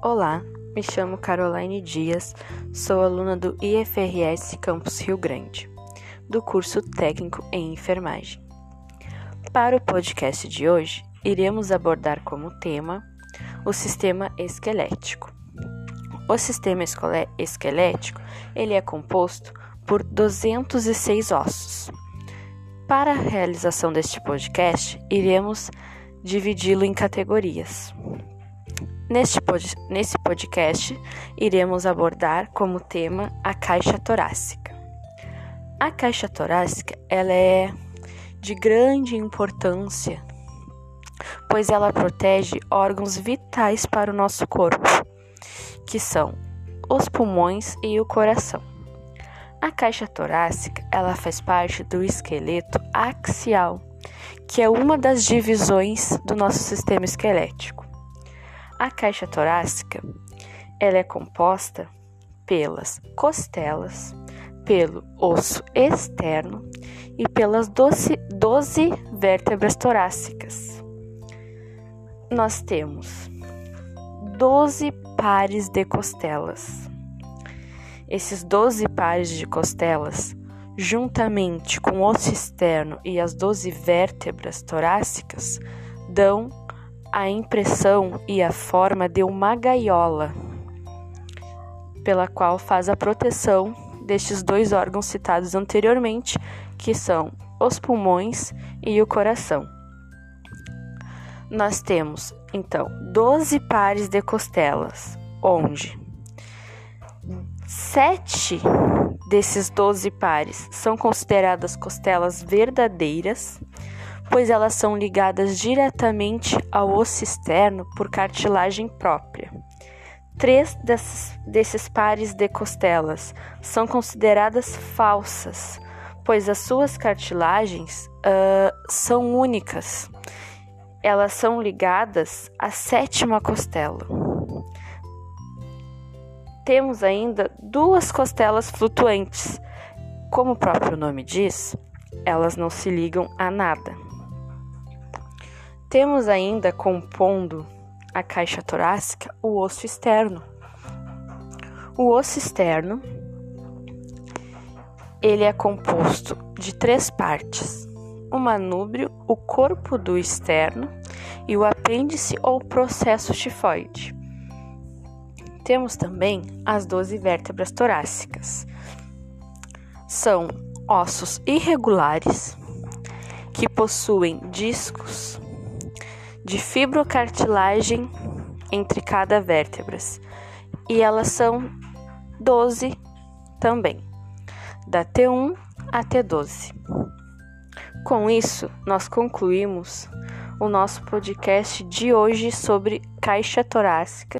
Olá, me chamo Caroline Dias, sou aluna do IFRS Campus Rio Grande, do curso técnico em enfermagem. Para o podcast de hoje, iremos abordar como tema o sistema esquelético. O sistema esquelético ele é composto por 206 ossos. Para a realização deste podcast, iremos dividi-lo em categorias. Neste pod nesse podcast, iremos abordar como tema a caixa torácica. A caixa torácica ela é de grande importância, pois ela protege órgãos vitais para o nosso corpo, que são os pulmões e o coração. A caixa torácica ela faz parte do esqueleto axial, que é uma das divisões do nosso sistema esquelético. A caixa torácica ela é composta pelas costelas, pelo osso externo e pelas 12, 12 vértebras torácicas. Nós temos 12 pares de costelas. Esses 12 pares de costelas, juntamente com o osso externo e as 12 vértebras torácicas, dão a impressão e a forma de uma gaiola, pela qual faz a proteção destes dois órgãos citados anteriormente, que são os pulmões e o coração. Nós temos, então, 12 pares de costelas, onde sete desses 12 pares são consideradas costelas verdadeiras pois elas são ligadas diretamente ao osso externo por cartilagem própria. Três desses, desses pares de costelas são consideradas falsas, pois as suas cartilagens uh, são únicas. Elas são ligadas à sétima costela. Temos ainda duas costelas flutuantes. Como o próprio nome diz, elas não se ligam a nada. Temos ainda compondo a caixa torácica o osso externo. O osso externo ele é composto de três partes: o manúbrio, o corpo do externo e o apêndice ou processo tifoide. Temos também as 12 vértebras torácicas. São ossos irregulares que possuem discos de fibrocartilagem entre cada vértebra, e elas são 12 também, da T1 a T12. Com isso, nós concluímos o nosso podcast de hoje sobre caixa torácica